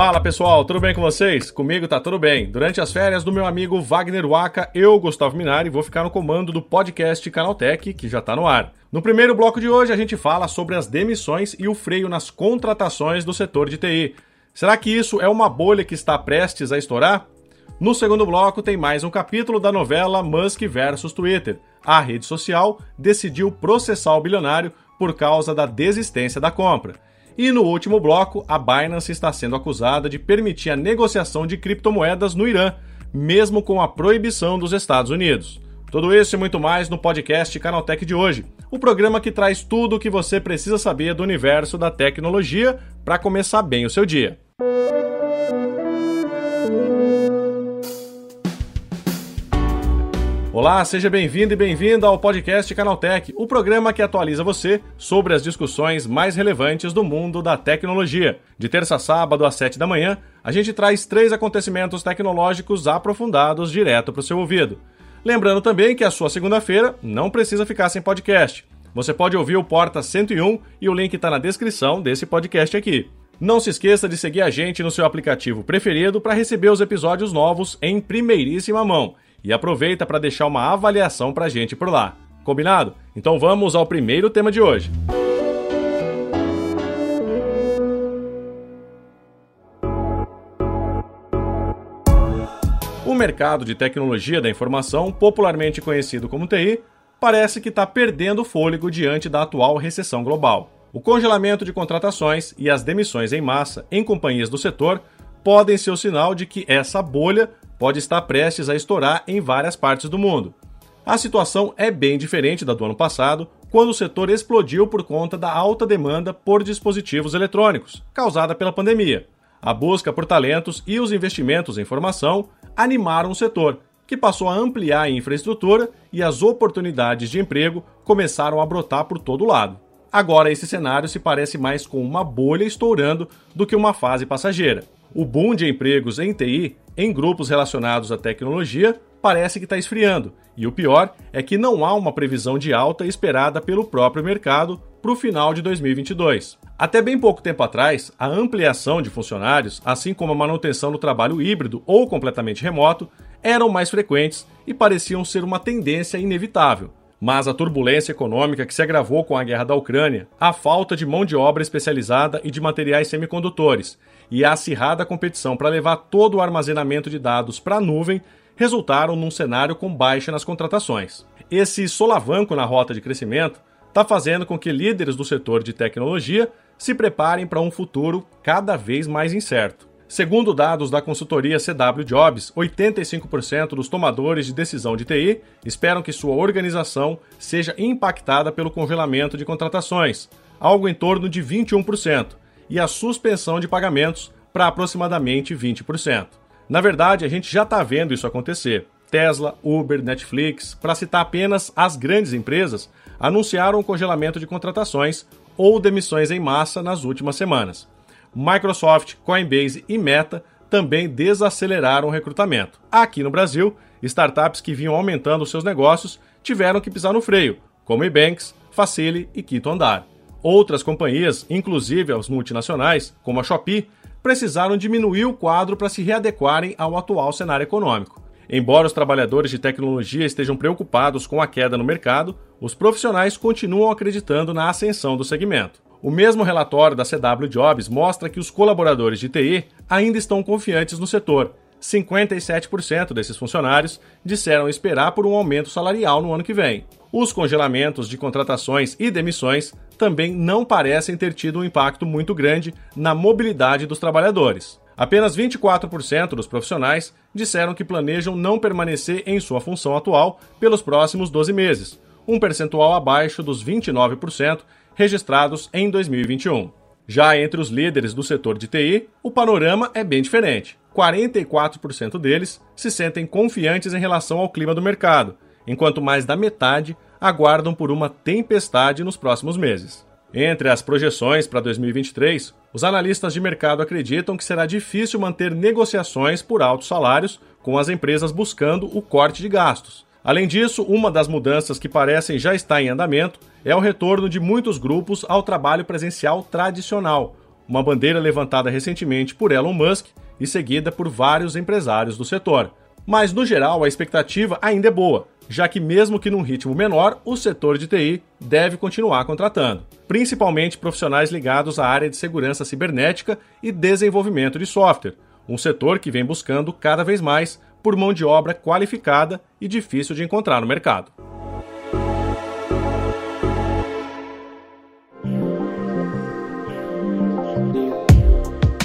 Fala pessoal, tudo bem com vocês? Comigo tá tudo bem. Durante as férias do meu amigo Wagner Waka, eu, Gustavo Minari, vou ficar no comando do podcast Canaltech, que já tá no ar. No primeiro bloco de hoje, a gente fala sobre as demissões e o freio nas contratações do setor de TI. Será que isso é uma bolha que está prestes a estourar? No segundo bloco, tem mais um capítulo da novela Musk versus Twitter. A rede social decidiu processar o bilionário por causa da desistência da compra. E no último bloco, a Binance está sendo acusada de permitir a negociação de criptomoedas no Irã, mesmo com a proibição dos Estados Unidos. Tudo isso e muito mais no podcast Canaltech de hoje, o programa que traz tudo o que você precisa saber do universo da tecnologia para começar bem o seu dia. Olá, seja bem-vindo e bem-vinda ao podcast Canaltech, o programa que atualiza você sobre as discussões mais relevantes do mundo da tecnologia. De terça a sábado às 7 da manhã, a gente traz três acontecimentos tecnológicos aprofundados direto para o seu ouvido. Lembrando também que a sua segunda-feira não precisa ficar sem podcast. Você pode ouvir o Porta 101 e o link está na descrição desse podcast aqui. Não se esqueça de seguir a gente no seu aplicativo preferido para receber os episódios novos em primeiríssima mão e aproveita para deixar uma avaliação para a gente por lá. Combinado? Então vamos ao primeiro tema de hoje. O mercado de tecnologia da informação, popularmente conhecido como TI, parece que está perdendo fôlego diante da atual recessão global. O congelamento de contratações e as demissões em massa em companhias do setor podem ser o sinal de que essa bolha pode estar prestes a estourar em várias partes do mundo. A situação é bem diferente da do ano passado, quando o setor explodiu por conta da alta demanda por dispositivos eletrônicos, causada pela pandemia. A busca por talentos e os investimentos em formação animaram o setor, que passou a ampliar a infraestrutura e as oportunidades de emprego começaram a brotar por todo lado. Agora, esse cenário se parece mais com uma bolha estourando do que uma fase passageira. O boom de empregos em TI em grupos relacionados à tecnologia parece que está esfriando, e o pior é que não há uma previsão de alta esperada pelo próprio mercado para o final de 2022. Até bem pouco tempo atrás, a ampliação de funcionários, assim como a manutenção do trabalho híbrido ou completamente remoto, eram mais frequentes e pareciam ser uma tendência inevitável. Mas a turbulência econômica que se agravou com a guerra da Ucrânia, a falta de mão de obra especializada e de materiais semicondutores e a acirrada competição para levar todo o armazenamento de dados para a nuvem resultaram num cenário com baixa nas contratações. Esse solavanco na rota de crescimento está fazendo com que líderes do setor de tecnologia se preparem para um futuro cada vez mais incerto. Segundo dados da consultoria CW Jobs, 85% dos tomadores de decisão de TI esperam que sua organização seja impactada pelo congelamento de contratações, algo em torno de 21%, e a suspensão de pagamentos para aproximadamente 20%. Na verdade, a gente já está vendo isso acontecer. Tesla, Uber, Netflix, para citar apenas as grandes empresas, anunciaram o congelamento de contratações ou demissões em massa nas últimas semanas. Microsoft, Coinbase e Meta também desaceleraram o recrutamento. Aqui no Brasil, startups que vinham aumentando seus negócios tiveram que pisar no freio, como Ebanks, Facile e Quito Andar. Outras companhias, inclusive as multinacionais, como a Shopee, precisaram diminuir o quadro para se readequarem ao atual cenário econômico. Embora os trabalhadores de tecnologia estejam preocupados com a queda no mercado, os profissionais continuam acreditando na ascensão do segmento. O mesmo relatório da CW Jobs mostra que os colaboradores de TI ainda estão confiantes no setor. 57% desses funcionários disseram esperar por um aumento salarial no ano que vem. Os congelamentos de contratações e demissões também não parecem ter tido um impacto muito grande na mobilidade dos trabalhadores. Apenas 24% dos profissionais disseram que planejam não permanecer em sua função atual pelos próximos 12 meses, um percentual abaixo dos 29% registrados em 2021. Já entre os líderes do setor de TI, o panorama é bem diferente. 44% deles se sentem confiantes em relação ao clima do mercado, enquanto mais da metade aguardam por uma tempestade nos próximos meses. Entre as projeções para 2023, os analistas de mercado acreditam que será difícil manter negociações por altos salários, com as empresas buscando o corte de gastos. Além disso, uma das mudanças que parecem já estar em andamento é o retorno de muitos grupos ao trabalho presencial tradicional, uma bandeira levantada recentemente por Elon Musk e seguida por vários empresários do setor. Mas, no geral, a expectativa ainda é boa, já que, mesmo que num ritmo menor, o setor de TI deve continuar contratando, principalmente profissionais ligados à área de segurança cibernética e desenvolvimento de software, um setor que vem buscando cada vez mais por mão de obra qualificada e difícil de encontrar no mercado.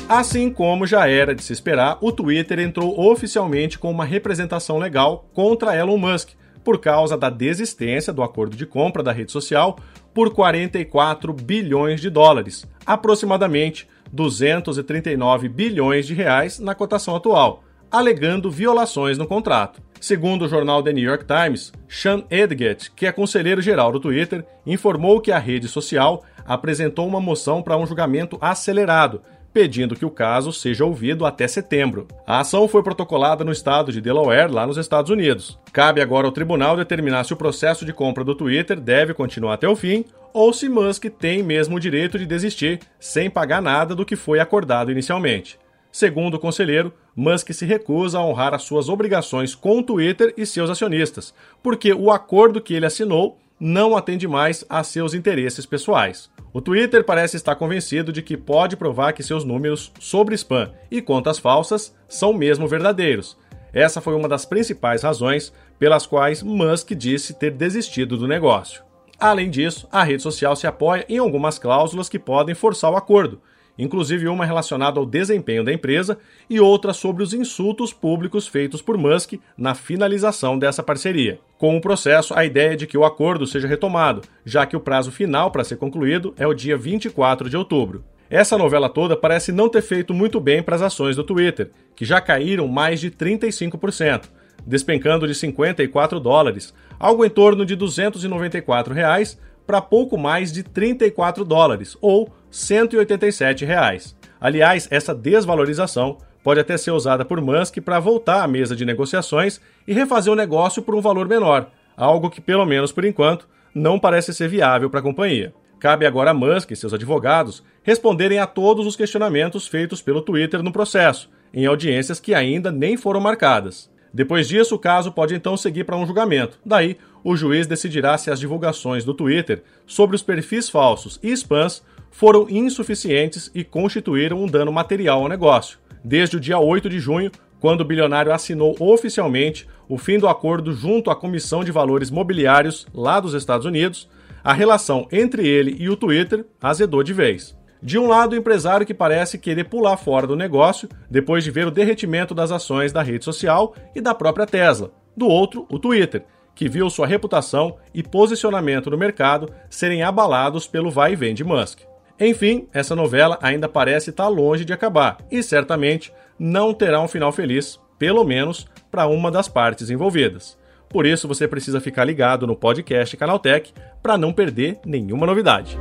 Assim como já era de se esperar, o Twitter entrou oficialmente com uma representação legal contra Elon Musk, por causa da desistência do acordo de compra da rede social por 44 bilhões de dólares, aproximadamente 239 bilhões de reais na cotação atual, alegando violações no contrato. Segundo o jornal The New York Times, Sean Edgett, que é conselheiro geral do Twitter, informou que a rede social apresentou uma moção para um julgamento acelerado pedindo que o caso seja ouvido até setembro. A ação foi protocolada no estado de Delaware, lá nos Estados Unidos. Cabe agora ao tribunal determinar se o processo de compra do Twitter deve continuar até o fim ou se Musk tem mesmo o direito de desistir sem pagar nada do que foi acordado inicialmente. Segundo o conselheiro, Musk se recusa a honrar as suas obrigações com o Twitter e seus acionistas, porque o acordo que ele assinou não atende mais a seus interesses pessoais. O Twitter parece estar convencido de que pode provar que seus números sobre spam e contas falsas são mesmo verdadeiros. Essa foi uma das principais razões pelas quais Musk disse ter desistido do negócio. Além disso, a rede social se apoia em algumas cláusulas que podem forçar o acordo, inclusive uma relacionada ao desempenho da empresa e outra sobre os insultos públicos feitos por Musk na finalização dessa parceria. Com o processo, a ideia é de que o acordo seja retomado, já que o prazo final para ser concluído é o dia 24 de outubro. Essa novela toda parece não ter feito muito bem para as ações do Twitter, que já caíram mais de 35%, despencando de 54 dólares, algo em torno de 294 reais, para pouco mais de 34 dólares, ou 187 reais. Aliás, essa desvalorização pode até ser usada por Musk para voltar à mesa de negociações e refazer o negócio por um valor menor, algo que, pelo menos por enquanto, não parece ser viável para a companhia. Cabe agora a Musk e seus advogados responderem a todos os questionamentos feitos pelo Twitter no processo, em audiências que ainda nem foram marcadas. Depois disso, o caso pode então seguir para um julgamento. Daí, o juiz decidirá se as divulgações do Twitter sobre os perfis falsos e spams foram insuficientes e constituíram um dano material ao negócio. Desde o dia 8 de junho, quando o bilionário assinou oficialmente o fim do acordo junto à Comissão de Valores Mobiliários lá dos Estados Unidos, a relação entre ele e o Twitter azedou de vez. De um lado, o empresário que parece querer pular fora do negócio depois de ver o derretimento das ações da rede social e da própria Tesla. Do outro, o Twitter, que viu sua reputação e posicionamento no mercado serem abalados pelo vai e vem de Musk. Enfim, essa novela ainda parece estar longe de acabar e certamente não terá um final feliz, pelo menos para uma das partes envolvidas. Por isso, você precisa ficar ligado no podcast Canaltech para não perder nenhuma novidade.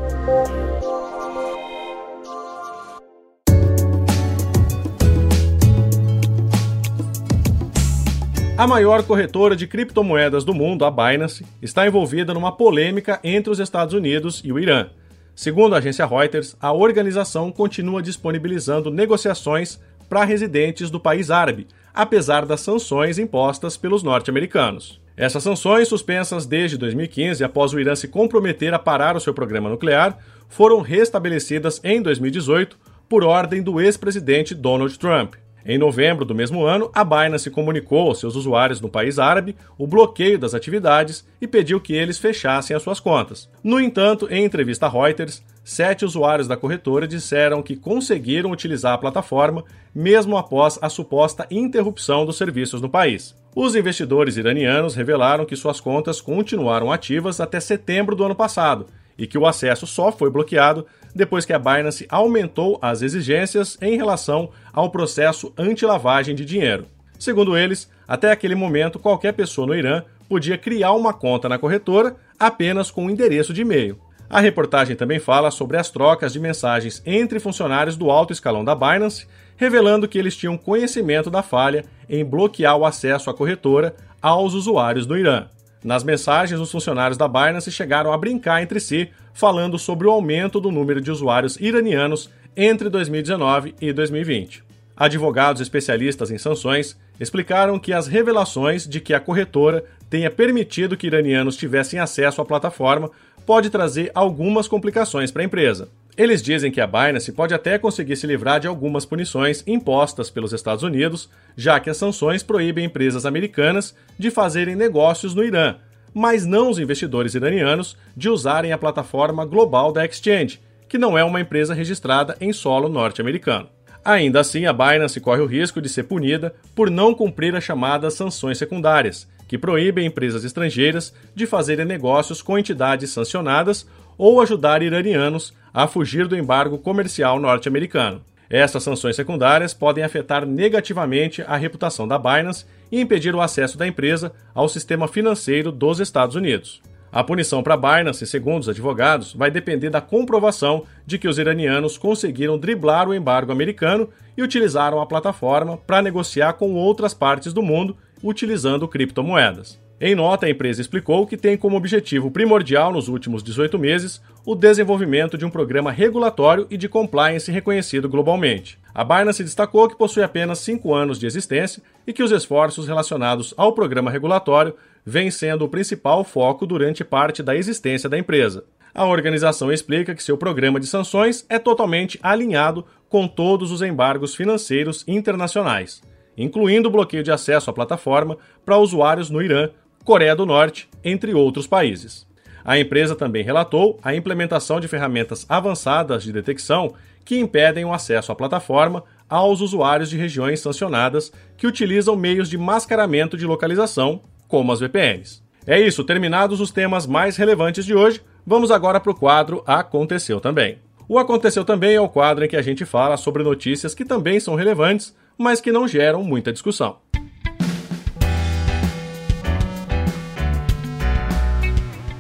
A maior corretora de criptomoedas do mundo, a Binance, está envolvida numa polêmica entre os Estados Unidos e o Irã. Segundo a agência Reuters, a organização continua disponibilizando negociações para residentes do país árabe, apesar das sanções impostas pelos norte-americanos. Essas sanções, suspensas desde 2015 após o Irã se comprometer a parar o seu programa nuclear, foram restabelecidas em 2018 por ordem do ex-presidente Donald Trump. Em novembro do mesmo ano, a Binance comunicou aos seus usuários no país árabe o bloqueio das atividades e pediu que eles fechassem as suas contas. No entanto, em entrevista a Reuters, sete usuários da corretora disseram que conseguiram utilizar a plataforma mesmo após a suposta interrupção dos serviços no país. Os investidores iranianos revelaram que suas contas continuaram ativas até setembro do ano passado e que o acesso só foi bloqueado depois que a Binance aumentou as exigências em relação ao processo anti-lavagem de dinheiro. Segundo eles, até aquele momento, qualquer pessoa no Irã podia criar uma conta na corretora apenas com um endereço de e-mail. A reportagem também fala sobre as trocas de mensagens entre funcionários do alto escalão da Binance, revelando que eles tinham conhecimento da falha em bloquear o acesso à corretora aos usuários do Irã. Nas mensagens, os funcionários da Binance chegaram a brincar entre si, falando sobre o aumento do número de usuários iranianos entre 2019 e 2020. Advogados especialistas em sanções explicaram que as revelações de que a corretora tenha permitido que iranianos tivessem acesso à plataforma pode trazer algumas complicações para a empresa. Eles dizem que a Binance pode até conseguir se livrar de algumas punições impostas pelos Estados Unidos, já que as sanções proíbem empresas americanas de fazerem negócios no Irã, mas não os investidores iranianos de usarem a plataforma global da Exchange, que não é uma empresa registrada em solo norte-americano. Ainda assim, a Binance corre o risco de ser punida por não cumprir as chamadas sanções secundárias, que proíbem empresas estrangeiras de fazerem negócios com entidades sancionadas ou ajudar iranianos a fugir do embargo comercial norte-americano. Essas sanções secundárias podem afetar negativamente a reputação da Binance e impedir o acesso da empresa ao sistema financeiro dos Estados Unidos. A punição para Binance, segundo os advogados, vai depender da comprovação de que os iranianos conseguiram driblar o embargo americano e utilizaram a plataforma para negociar com outras partes do mundo utilizando criptomoedas. Em nota, a empresa explicou que tem como objetivo primordial nos últimos 18 meses o desenvolvimento de um programa regulatório e de compliance reconhecido globalmente. A Binance destacou que possui apenas cinco anos de existência e que os esforços relacionados ao programa regulatório vêm sendo o principal foco durante parte da existência da empresa. A organização explica que seu programa de sanções é totalmente alinhado com todos os embargos financeiros internacionais, incluindo o bloqueio de acesso à plataforma para usuários no Irã, Coreia do Norte, entre outros países. A empresa também relatou a implementação de ferramentas avançadas de detecção que impedem o acesso à plataforma aos usuários de regiões sancionadas que utilizam meios de mascaramento de localização, como as VPNs. É isso, terminados os temas mais relevantes de hoje, vamos agora para o quadro Aconteceu Também. O Aconteceu Também é o quadro em que a gente fala sobre notícias que também são relevantes, mas que não geram muita discussão.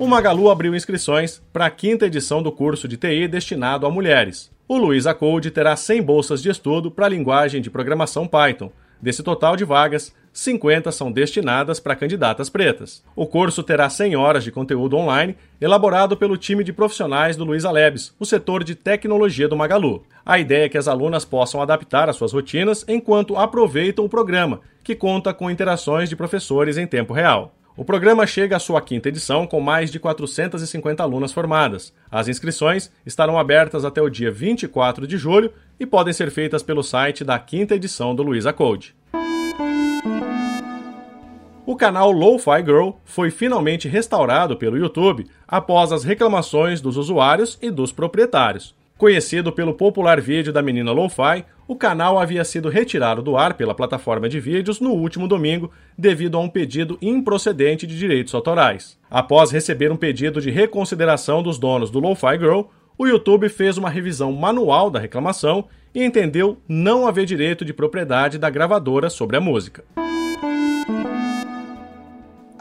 O Magalu abriu inscrições para a quinta edição do curso de TI destinado a mulheres. O Luiza Code terá 100 bolsas de estudo para a linguagem de programação Python. Desse total de vagas, 50 são destinadas para candidatas pretas. O curso terá 100 horas de conteúdo online, elaborado pelo time de profissionais do Luiza Labs, o setor de tecnologia do Magalu. A ideia é que as alunas possam adaptar as suas rotinas enquanto aproveitam o programa, que conta com interações de professores em tempo real. O programa chega à sua quinta edição com mais de 450 alunas formadas. As inscrições estarão abertas até o dia 24 de julho e podem ser feitas pelo site da quinta edição do Luiza Code. O canal Lo-Fi Girl foi finalmente restaurado pelo YouTube após as reclamações dos usuários e dos proprietários. Conhecido pelo popular vídeo da menina Lo-Fi, o canal havia sido retirado do ar pela plataforma de vídeos no último domingo devido a um pedido improcedente de direitos autorais. Após receber um pedido de reconsideração dos donos do Lo-Fi Girl, o YouTube fez uma revisão manual da reclamação e entendeu não haver direito de propriedade da gravadora sobre a música.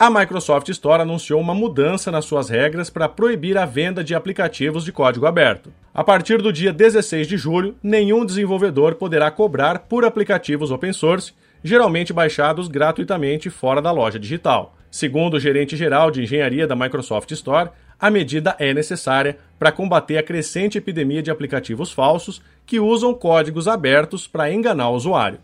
A Microsoft Store anunciou uma mudança nas suas regras para proibir a venda de aplicativos de código aberto. A partir do dia 16 de julho, nenhum desenvolvedor poderá cobrar por aplicativos open source, geralmente baixados gratuitamente fora da loja digital. Segundo o gerente geral de engenharia da Microsoft Store, a medida é necessária para combater a crescente epidemia de aplicativos falsos que usam códigos abertos para enganar o usuário.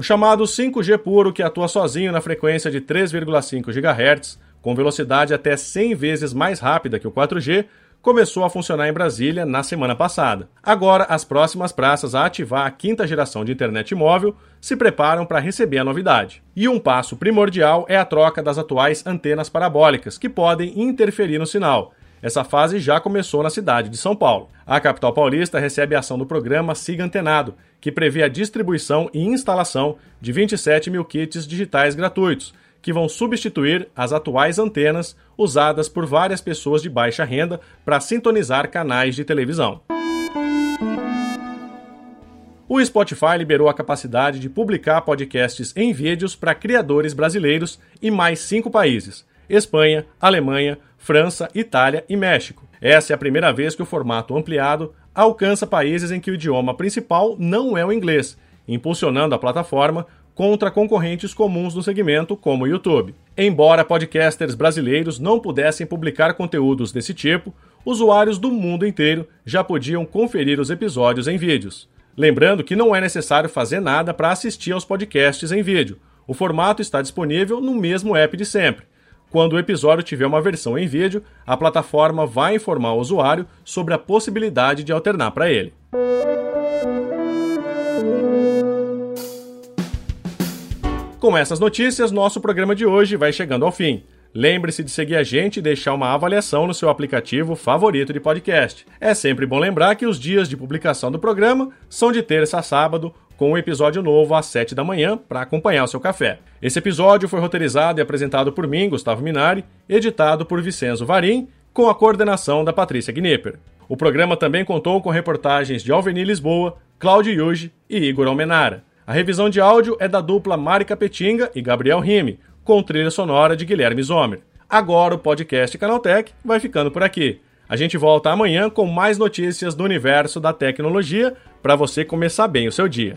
O chamado 5G puro, que atua sozinho na frequência de 3,5 GHz, com velocidade até 100 vezes mais rápida que o 4G, começou a funcionar em Brasília na semana passada. Agora, as próximas praças a ativar a quinta geração de internet móvel se preparam para receber a novidade. E um passo primordial é a troca das atuais antenas parabólicas, que podem interferir no sinal. Essa fase já começou na cidade de São Paulo. A capital paulista recebe a ação do programa Siga Antenado, que prevê a distribuição e instalação de 27 mil kits digitais gratuitos, que vão substituir as atuais antenas usadas por várias pessoas de baixa renda para sintonizar canais de televisão. O Spotify liberou a capacidade de publicar podcasts em vídeos para criadores brasileiros em mais cinco países: Espanha, Alemanha, França, Itália e México. Essa é a primeira vez que o formato ampliado alcança países em que o idioma principal não é o inglês, impulsionando a plataforma contra concorrentes comuns no segmento, como o YouTube. Embora podcasters brasileiros não pudessem publicar conteúdos desse tipo, usuários do mundo inteiro já podiam conferir os episódios em vídeos. Lembrando que não é necessário fazer nada para assistir aos podcasts em vídeo. O formato está disponível no mesmo app de sempre. Quando o episódio tiver uma versão em vídeo, a plataforma vai informar o usuário sobre a possibilidade de alternar para ele. Com essas notícias, nosso programa de hoje vai chegando ao fim. Lembre-se de seguir a gente e deixar uma avaliação no seu aplicativo favorito de podcast. É sempre bom lembrar que os dias de publicação do programa são de terça a sábado, com um episódio novo às 7 da manhã para acompanhar o seu café. Esse episódio foi roteirizado e apresentado por mim, Gustavo Minari, editado por Vicenzo Varim, com a coordenação da Patrícia Gnipper. O programa também contou com reportagens de Alveni Lisboa, Cláudio Yuji e Igor Almenara. A revisão de áudio é da dupla Mari Capetinga e Gabriel Rime, com trilha sonora de Guilherme Zomer. Agora o podcast Canaltech vai ficando por aqui. A gente volta amanhã com mais notícias do universo da tecnologia para você começar bem o seu dia.